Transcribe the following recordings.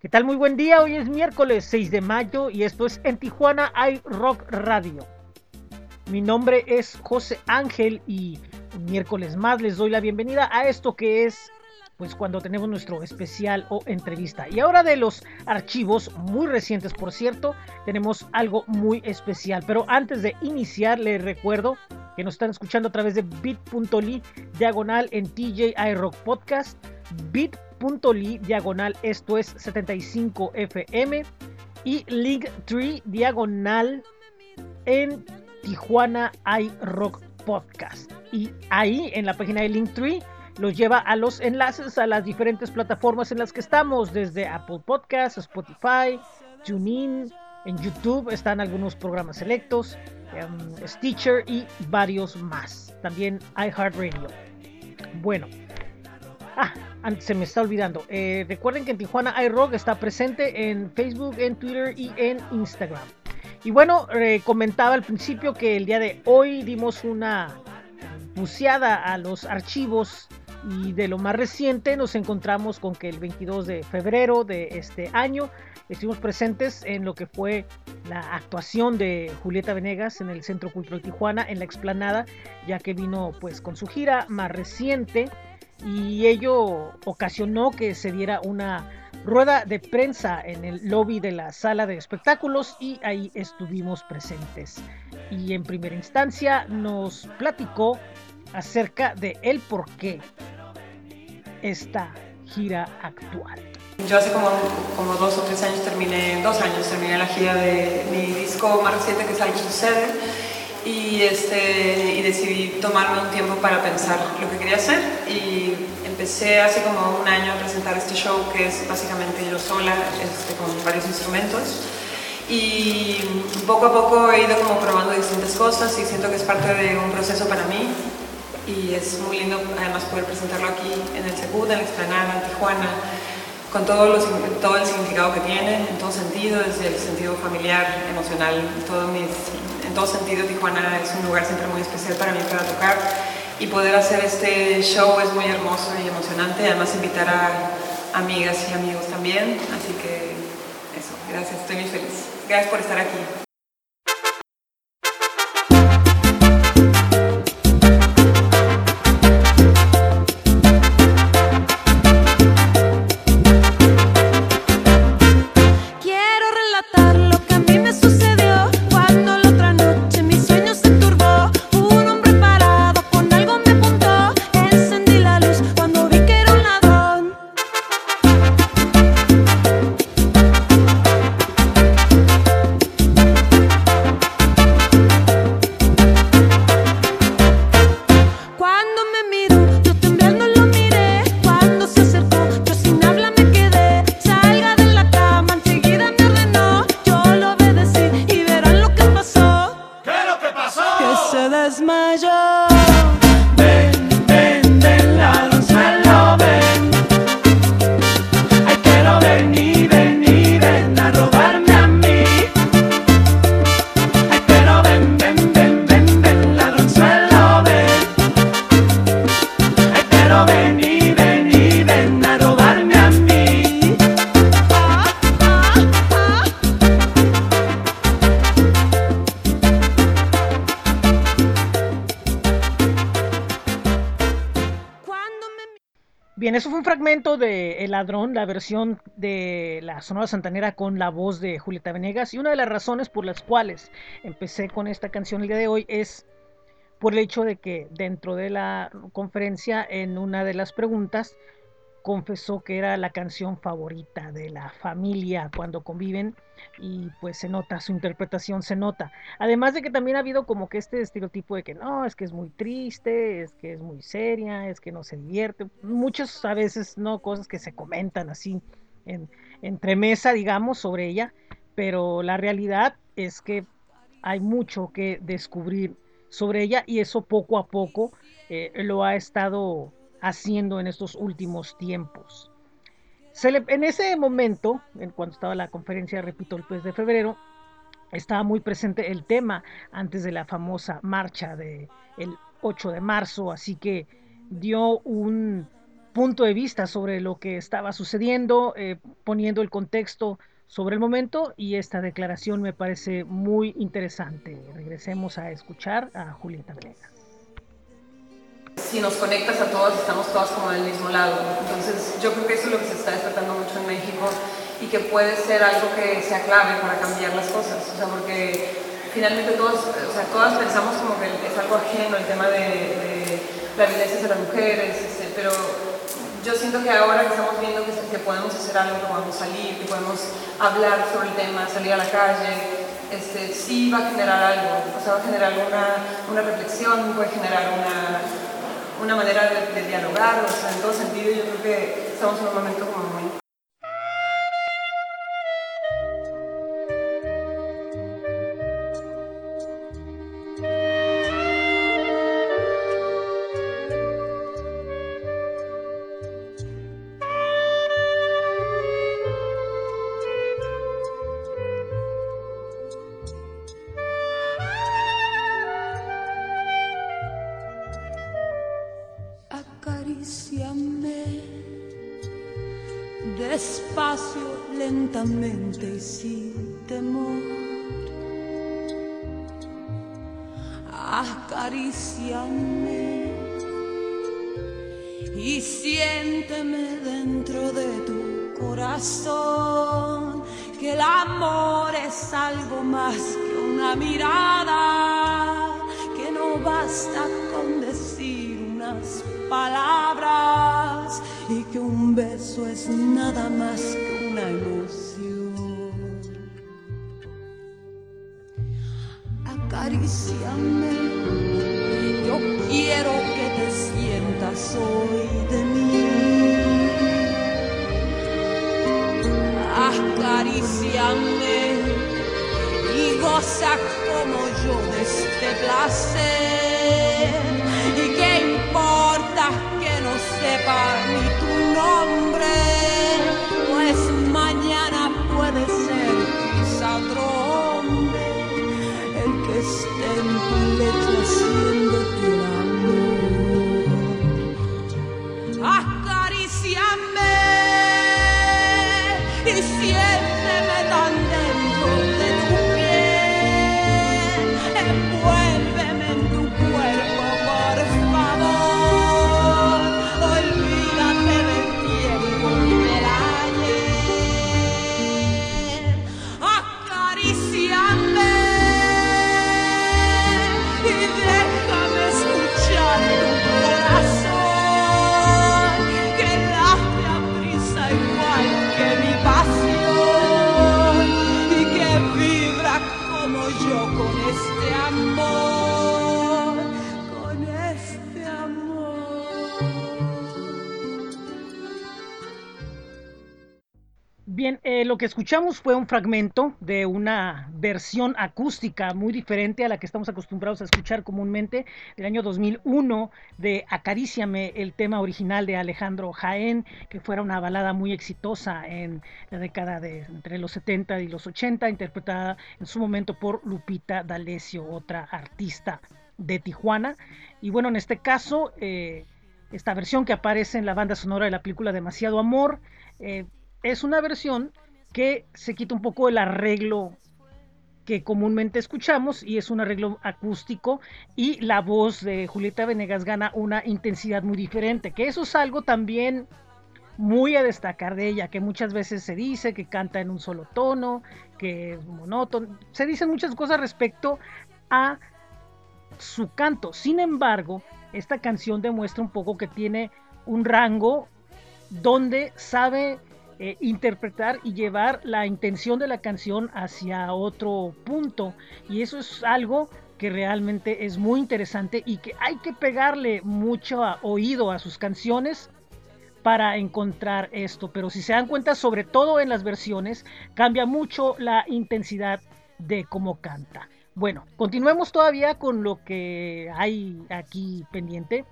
¿Qué tal? Muy buen día. Hoy es miércoles 6 de mayo y esto es en Tijuana hay Rock Radio. Mi nombre es José Ángel y miércoles más les doy la bienvenida a esto que es pues cuando tenemos nuestro especial o entrevista. Y ahora de los archivos muy recientes, por cierto, tenemos algo muy especial. Pero antes de iniciar, les recuerdo que nos están escuchando a través de bit.ly diagonal en TJ Rock Podcast, bit.ly diagonal, esto es 75fm y Link3 diagonal en Tijuana iRock Podcast. Y ahí en la página de Linktree los lleva a los enlaces a las diferentes plataformas en las que estamos, desde Apple Podcasts, Spotify, TuneIn, en YouTube están algunos programas selectos, um, Stitcher y varios más. También iHeartRadio. Bueno, se me está olvidando. Eh, recuerden que en Tijuana iRock está presente en Facebook, en Twitter y en Instagram. Y bueno, eh, comentaba al principio que el día de hoy dimos una buceada a los archivos y de lo más reciente nos encontramos con que el 22 de febrero de este año estuvimos presentes en lo que fue la actuación de Julieta Venegas en el Centro Cultural Tijuana en la explanada, ya que vino pues con su gira más reciente y ello ocasionó que se diera una rueda de prensa en el lobby de la sala de espectáculos y ahí estuvimos presentes. Y en primera instancia nos platicó acerca de el por qué esta gira actual. Yo hace como, como dos o tres años terminé, dos años terminé la gira de mi disco más reciente que es Algo Sucede y, este, y decidí tomarme un tiempo para pensar lo que quería hacer y empecé hace como un año a presentar este show que es básicamente yo sola este, con varios instrumentos. Y poco a poco he ido como probando distintas cosas y siento que es parte de un proceso para mí. Y es muy lindo además poder presentarlo aquí en el Secut, en la Explanada, en Tijuana, con todo, los, todo el significado que tiene, en todo sentido, desde el sentido familiar, emocional, todo mis, en todo sentido Tijuana es un lugar siempre muy especial para mí para tocar y poder hacer este show es muy hermoso y emocionante, además invitar a amigas y amigos también, así que eso, gracias, estoy muy feliz. Gracias por estar aquí. De El Ladrón, la versión de la Sonora Santanera con la voz de Julieta Venegas. Y una de las razones por las cuales empecé con esta canción el día de hoy es por el hecho de que dentro de la conferencia, en una de las preguntas, confesó que era la canción favorita de la familia cuando conviven y pues se nota, su interpretación se nota. Además de que también ha habido como que este estereotipo de que no, es que es muy triste, es que es muy seria, es que no se divierte, muchas a veces no cosas que se comentan así en, entre mesa, digamos, sobre ella, pero la realidad es que hay mucho que descubrir sobre ella y eso poco a poco eh, lo ha estado haciendo en estos últimos tiempos. en ese momento, en cuando estaba la conferencia, repito, el 3 de febrero, estaba muy presente el tema antes de la famosa marcha del el 8 de marzo, así que dio un punto de vista sobre lo que estaba sucediendo, eh, poniendo el contexto sobre el momento y esta declaración me parece muy interesante. Regresemos a escuchar a Julieta Venegas. Si nos conectas a todos, estamos todas como del mismo lado. Entonces yo creo que eso es lo que se está despertando mucho en México y que puede ser algo que sea clave para cambiar las cosas. O sea, porque finalmente todos, o sea, todas pensamos como que es algo ajeno el tema de, la violencia hacia las mujeres, este, pero yo siento que ahora que estamos viendo que, que, podemos hacer algo, que podemos salir, que podemos hablar sobre el tema, salir a la calle, este, sí va a generar algo, o sea, va a generar una, una reflexión, puede generar una, una manera de, dialogar, o sea, en todo sentido yo creo que estamos en un momento como muy y sin temor. Acaríciame y siénteme dentro de tu corazón que el amor es algo más que una mirada, que no basta con decir unas palabras beso es nada más que una ilusión. acaríciame. Yo quiero que te sientas hoy de mí. Acaríciame y goza como yo de este placer. ¿Y qué importa sepa ni tu nombre? Pues mañana puede ser quizá otro en tu lecho lo que escuchamos fue un fragmento de una versión acústica muy diferente a la que estamos acostumbrados a escuchar comúnmente del año 2001 de Acaríciame, el tema original de Alejandro Jaén, que fuera una balada muy exitosa en la década de entre los 70 y los 80, interpretada en su momento por Lupita D'Alessio, otra artista de Tijuana. Y bueno, en este caso, eh, esta versión que aparece en la banda sonora de la película Demasiado Amor, eh, es una versión que se quita un poco el arreglo que comúnmente escuchamos y es un arreglo acústico y la voz de Julieta Venegas gana una intensidad muy diferente, que eso es algo también muy a destacar de ella, que muchas veces se dice que canta en un solo tono, que es monótono, se dicen muchas cosas respecto a su canto. Sin embargo, esta canción demuestra un poco que tiene un rango donde sabe eh, interpretar y llevar la intención de la canción hacia otro punto. Y eso es algo que realmente es muy interesante y que hay que pegarle mucho oído a sus canciones para encontrar esto. Pero si se dan cuenta, sobre todo en las versiones, cambia mucho la intensidad de cómo canta. Bueno, continuemos todavía con lo que hay aquí pendiente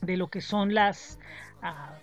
de lo que son las ah,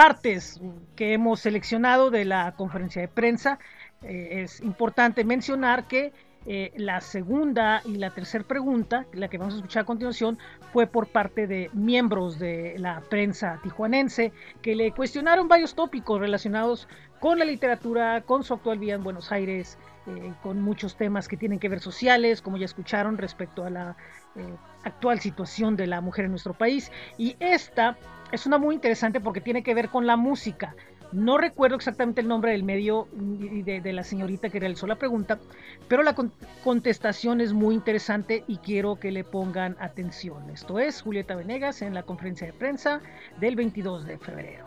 partes que hemos seleccionado de la conferencia de prensa. Eh, es importante mencionar que Eh, la segunda y la tercera pregunta, la que vamos a escuchar a continuación, fue por parte de miembros de la prensa tijuanense que le cuestionaron varios tópicos relacionados con la literatura, con su actual vida en Buenos Aires, eh, con muchos temas que tienen que ver sociales, como ya escucharon, respecto a la eh, actual situación de la mujer en nuestro país. Y esta es una muy interesante porque tiene que ver con la música. No recuerdo exactamente el nombre del medio y de, la señorita que realizó la pregunta, pero la contestación es muy interesante y quiero que le pongan atención. Esto es Julieta Venegas en la conferencia de prensa del 22 de febrero.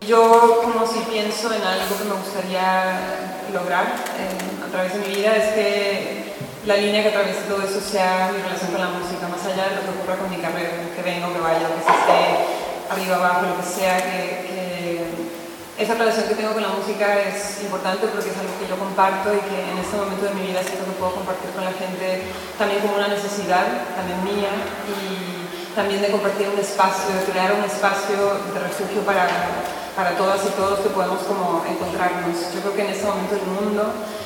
Yo como si pienso en algo que me gustaría lograr eh, a través de mi vida es que la línea que atraviesa todo eso sea mi relación con la música, más allá de lo que ocurra con mi carrera, que venga que vaya, que se esté arriba abajo, lo que sea, que, esa relación que tengo con la música es importante porque es algo que yo comparto y que en este momento de mi vida siento que puedo compartir con la gente también como una necesidad, también mía, y también de compartir un espacio, de crear un espacio de refugio para para todas y todos que podemos como encontrarnos. Yo creo que en este momento del mundo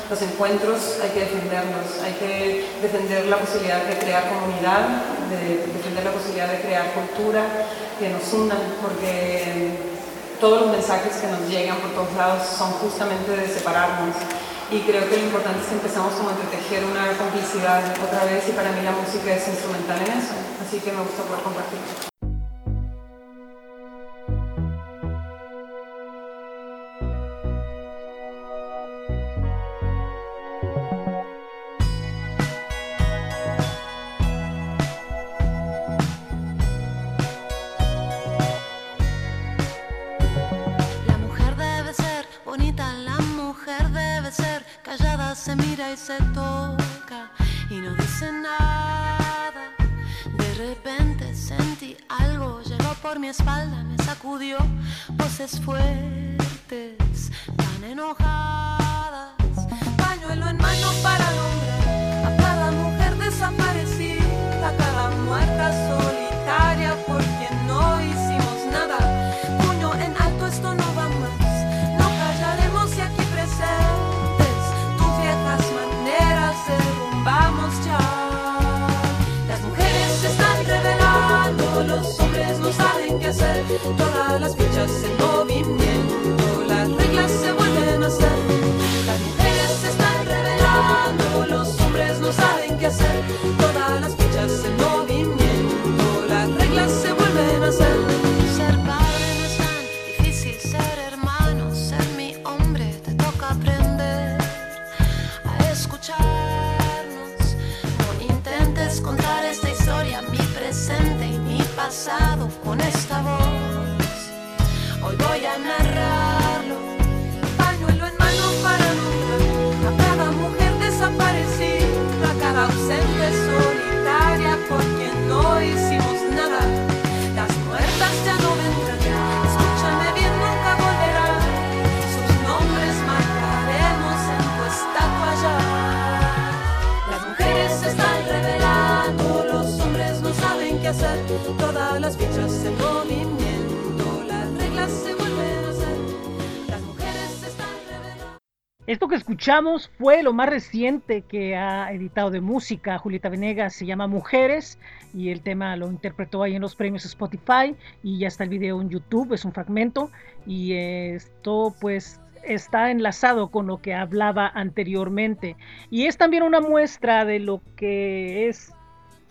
los encuentros hay que defenderlos, hay que defender la posibilidad de crear comunidad, de defender la posibilidad de crear cultura que nos unan, porque todos los mensajes que nos llegan por todos lados son justamente de separarnos. Y creo que lo importante es que empezamos como a entretejer una complicidad otra vez y para mí la música es instrumental en eso, así que me gusta poder compartirlo. Con esta Esto que escuchamos fue lo más reciente que ha editado de música Julieta Venegas, se llama Mujeres y el tema lo interpretó ahí en los premios Spotify y ya está el video en YouTube, es un fragmento y esto pues está enlazado con lo que hablaba anteriormente. Y es también una muestra de lo que es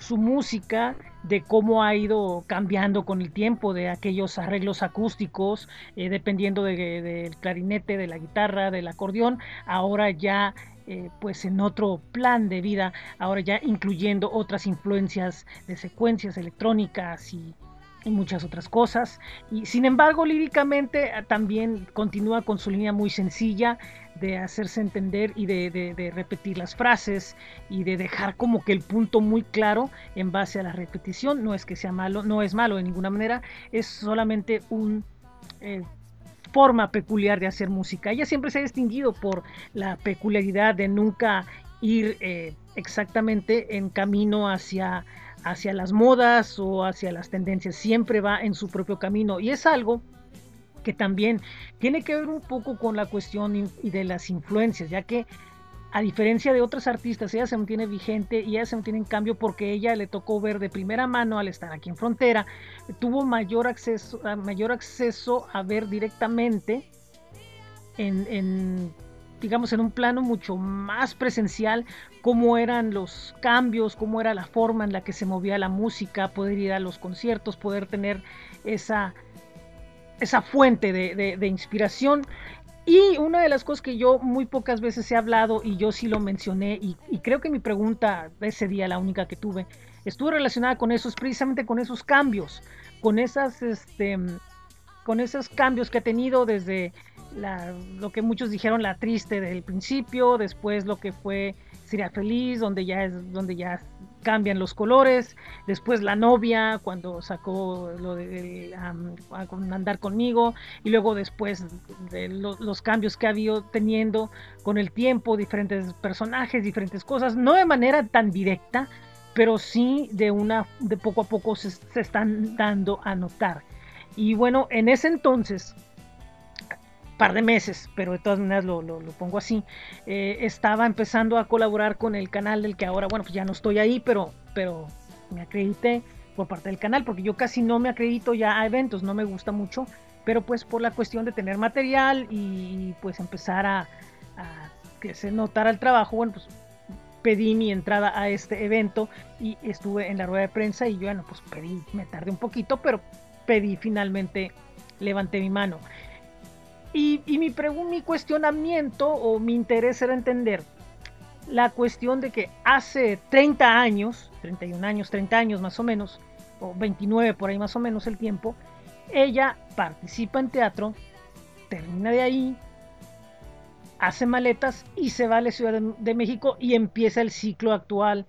su música, de cómo ha ido cambiando con el tiempo, de aquellos arreglos acústicos, eh, dependiendo del clarinete, de la guitarra, del acordeón, ahora ya eh, pues en otro plan de vida, ahora ya incluyendo otras influencias de secuencias electrónicas y, y muchas otras cosas. Y sin embargo, líricamente ah, también continúa con su línea muy sencilla, de hacerse entender y de, repetir las frases y de dejar como que el punto muy claro en base a la repetición. No es que sea malo, no es malo de ninguna manera, es solamente un... Eh, forma peculiar de hacer música. Ella siempre se ha distinguido por la peculiaridad de nunca ir eh, exactamente en camino hacia, hacia las modas o hacia las tendencias. Siempre va en su propio camino y es algo que también tiene que ver un poco con la cuestión de las influencias, ya que a diferencia de otras artistas, ella se mantiene vigente y ella se mantiene en cambio porque ella le tocó ver de primera mano al estar aquí en frontera, tuvo mayor acceso, mayor acceso a ver directamente en, digamos, en un plano mucho más presencial cómo eran los cambios, cómo era la forma en la que se movía la música, poder ir a los conciertos, poder tener esa, esa fuente de, de inspiración. Y una de las cosas que yo muy pocas veces he hablado y yo sí lo mencioné y, creo que mi pregunta ese día, la única que tuve, estuvo relacionada con eso, precisamente con esos cambios, con esas, este, con esos cambios que ha tenido desde lo que muchos dijeron la triste del principio, después lo que fue Sería Feliz, donde ya es, donde ya cambian los colores, después la novia cuando sacó lo de andar conmigo y luego después de los cambios que ha habido teniendo con el tiempo, diferentes personajes, diferentes cosas, no de manera tan directa, pero sí de una de poco a poco se, se están dando a notar. Y bueno, en ese entonces par de meses, pero de todas maneras lo, lo, pongo así, eh, estaba empezando a colaborar con el canal del que ahora, bueno, pues ya no estoy ahí, pero, pero me acredité por parte del canal, porque yo casi no me acredito ya a eventos, no me gusta mucho, pero pues por la cuestión de tener material y pues empezar a, que se notara el trabajo, bueno, pues pedí mi entrada a este evento y estuve en la rueda de prensa y yo, bueno, pues pedí, me tardé un poquito, pero pedí finalmente, levanté mi mano. Y, mi, mi cuestionamiento o mi interés era entender la cuestión de que hace 30 años, 31 años, 30 años más o menos, o 29 por ahí más o menos el tiempo, ella participa en teatro, termina de ahí, hace maletas y se va a la Ciudad de México y empieza el ciclo actual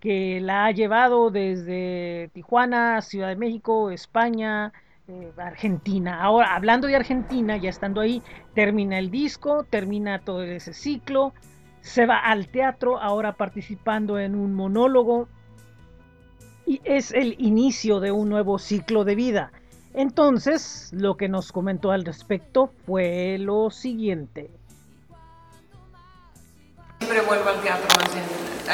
que la ha llevado desde Tijuana, Ciudad de México, España, eh, Argentina. Ahora, hablando de Argentina, ya estando ahí, termina el disco, termina todo ese ciclo, se va al teatro, ahora participando en un monólogo, y es el inicio de un nuevo ciclo de vida. Entonces, lo que nos comentó al respecto fue lo siguiente. Siempre vuelvo al teatro más bien.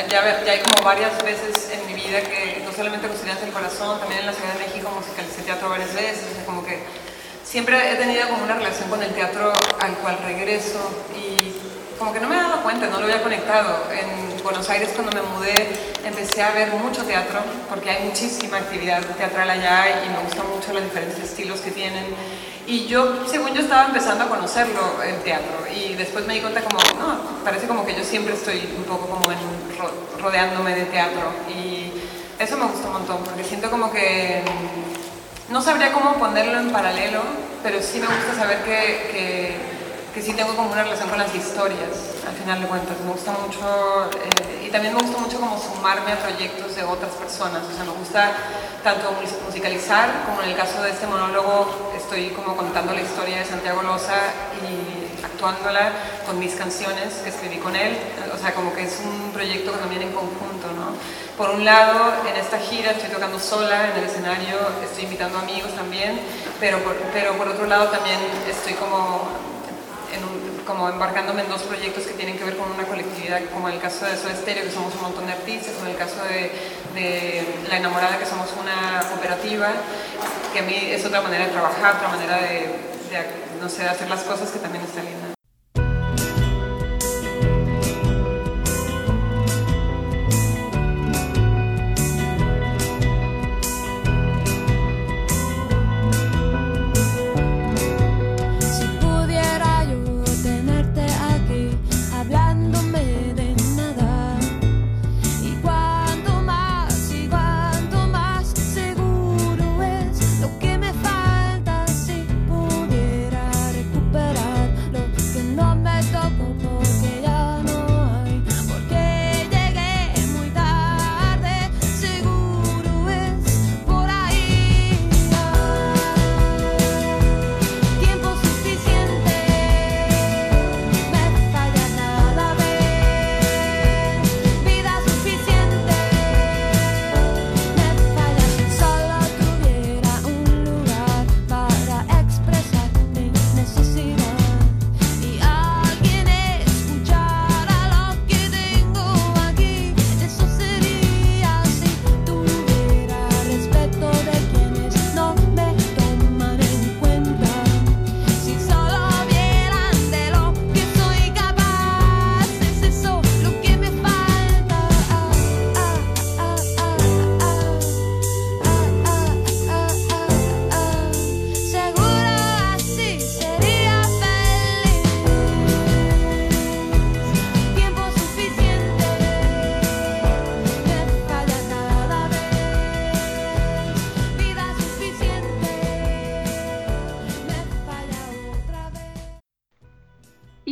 Ya, hay como varias veces en mi vida que no solamente Estudiantes del Corazón, también en la Ciudad de México musicalicé teatro varias veces, como que siempre he tenido como una relación con el teatro al cual regreso y como que no me he dado cuenta, no lo había conectado. En Buenos Aires cuando me mudé empecé a ver mucho teatro porque hay muchísima actividad teatral allá y me gustan mucho los diferentes estilos que tienen. Y yo, según yo, estaba empezando a conocerlo, el teatro. Y después me di cuenta como, no, parece como que yo siempre estoy un poco como rodeándome de teatro. Y eso me gusta un montón, porque siento como que no sabría cómo ponerlo en paralelo, pero sí me gusta saber que, que, sí tengo como una relación con las historias, al final de cuentas. Me gusta mucho, eh, también me gusta mucho como sumarme a proyectos de otras personas. O sea, me gusta tanto musicalizar, como en el caso de este monólogo, estoy como contando la historia de Santiago Loza y actuándola con mis canciones que escribí con él. O sea, como que es un proyecto que también en conjunto, ¿no? Por un lado, en esta gira estoy tocando sola en el escenario, estoy invitando amigos también, pero por, pero por otro lado también estoy como, como embarcándome en dos proyectos que tienen que ver con una colectividad, como en el caso de Soda Stereo, que somos un montón de artistas, o en el caso de, La Enamorada, que somos una cooperativa, que a mí es otra manera de trabajar, otra manera de no sé, de hacer las cosas que también está linda.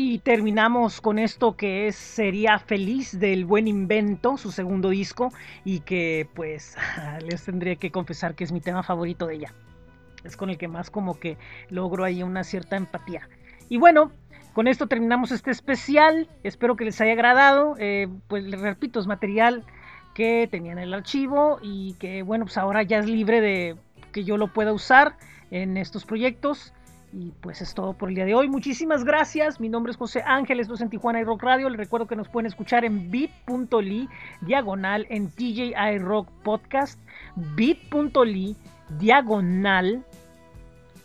Y terminamos con esto que es Sería Feliz del Buen Invento, su segundo disco, y que pues les tendría que confesar que es mi tema favorito de ella. Es con el que más como que logro ahí una cierta empatía. Y bueno, con esto terminamos este especial. Espero que les haya agradado. Eh, pues les repito, es material que tenía en el archivo y que bueno, pues ahora ya es libre de que yo lo pueda usar en estos proyectos. Y pues es todo por el día de hoy. Muchísimas gracias. Mi nombre es José Ángeles, esto en Tijuana iRock Radio. Les recuerdo que nos pueden escuchar en bit.ly diagonal en TJ Rock Podcast. bit.ly diagonal.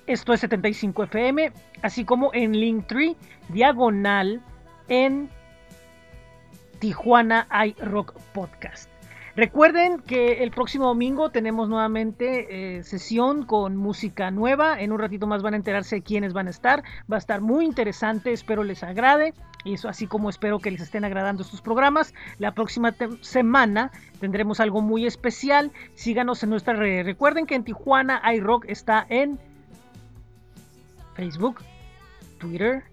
Esto es 75 FM. Así como en Linktree diagonal en Tijuana iRock Podcast. Recuerden que el próximo domingo tenemos nuevamente eh, sesión con música nueva. En un ratito más van a enterarse de quiénes van a estar. Va a estar muy interesante, espero les agrade. Y eso así como espero que les estén agradando estos programas. La próxima semana tendremos algo muy especial. Síganos en nuestra red. Recuerden que en Tijuana iRock está en Facebook, Twitter,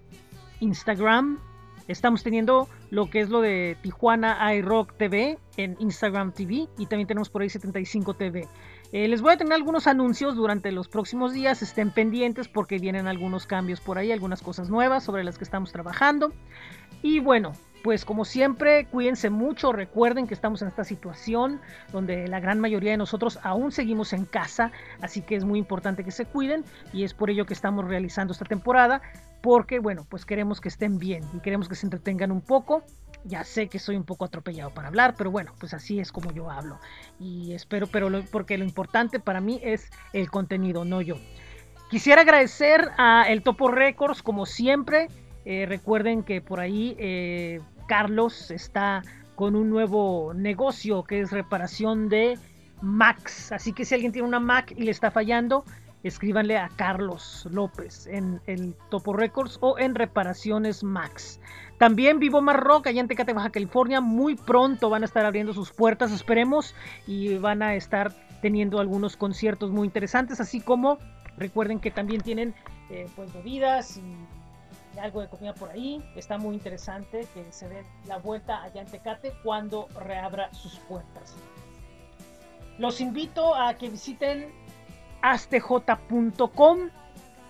Instagram, Estamos teniendo lo que es lo de Tijuana iRock TV en Instagram TV y también tenemos por ahí 75 TV. Eh, les voy a tener algunos anuncios durante los próximos días, estén pendientes porque vienen algunos cambios por ahí, algunas cosas nuevas sobre las que estamos trabajando. Y bueno, pues como siempre, cuídense mucho, recuerden que estamos en esta situación donde la gran mayoría de nosotros aún seguimos en casa, así que es muy importante que se cuiden y es por ello que estamos realizando esta temporada porque bueno, pues queremos que estén bien y queremos que se entretengan un poco. Ya sé que soy un poco atropellado para hablar, pero bueno, pues así es como yo hablo. Y espero, pero porque lo importante para mí es el contenido, no yo. Quisiera agradecer a El Topo Records, como siempre. Eh, recuerden que por ahí eh, Carlos está con un nuevo negocio que es reparación de Macs. Así que si alguien tiene una Mac y le está fallando, escríbanle a Carlos López en el Topo Records o en Reparaciones Max. También Vivo Mar Rock, allá en Tecate, Baja California, muy pronto van a estar abriendo sus puertas, esperemos, y van a estar teniendo algunos conciertos muy interesantes, así como recuerden que también tienen eh, pues bebidas y algo de comida por ahí. Está muy interesante que se dé la vuelta allá en Tecate cuando reabra sus puertas. Los invito a que visiten astj.com,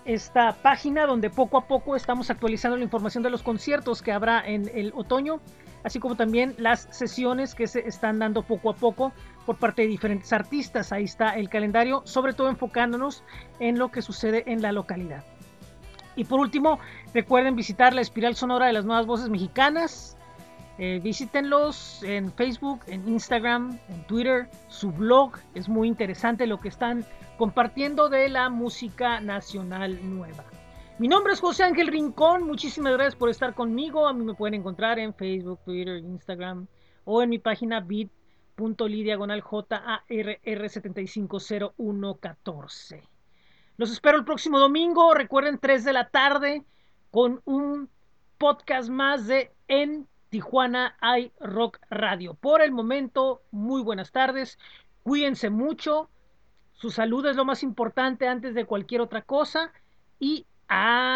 esta página donde poco a poco estamos actualizando la información de los conciertos que habrá en el otoño, así como también las sesiones que se están dando poco a poco por parte de diferentes artistas. Ahí está el calendario, sobre todo enfocándonos en lo que sucede en la localidad. Y por último, recuerden visitar la espiral sonora de las nuevas voces mexicanas. Eh, visítenlos en Facebook, en Instagram, en Twitter, su blog. Es muy interesante lo que están compartiendo de la música nacional nueva. Mi nombre es José Ángel Rincón, muchísimas gracias por estar conmigo. A mí me pueden encontrar en Facebook, Twitter, Instagram o en mi página bit.ly diagonal JARR750114. Los espero el próximo domingo, recuerden 3 de la tarde con un podcast más de En Tijuana hay Rock Radio. Por el momento, muy buenas tardes, cuídense mucho su salud es lo más importante antes de cualquier otra cosa. Y adiós.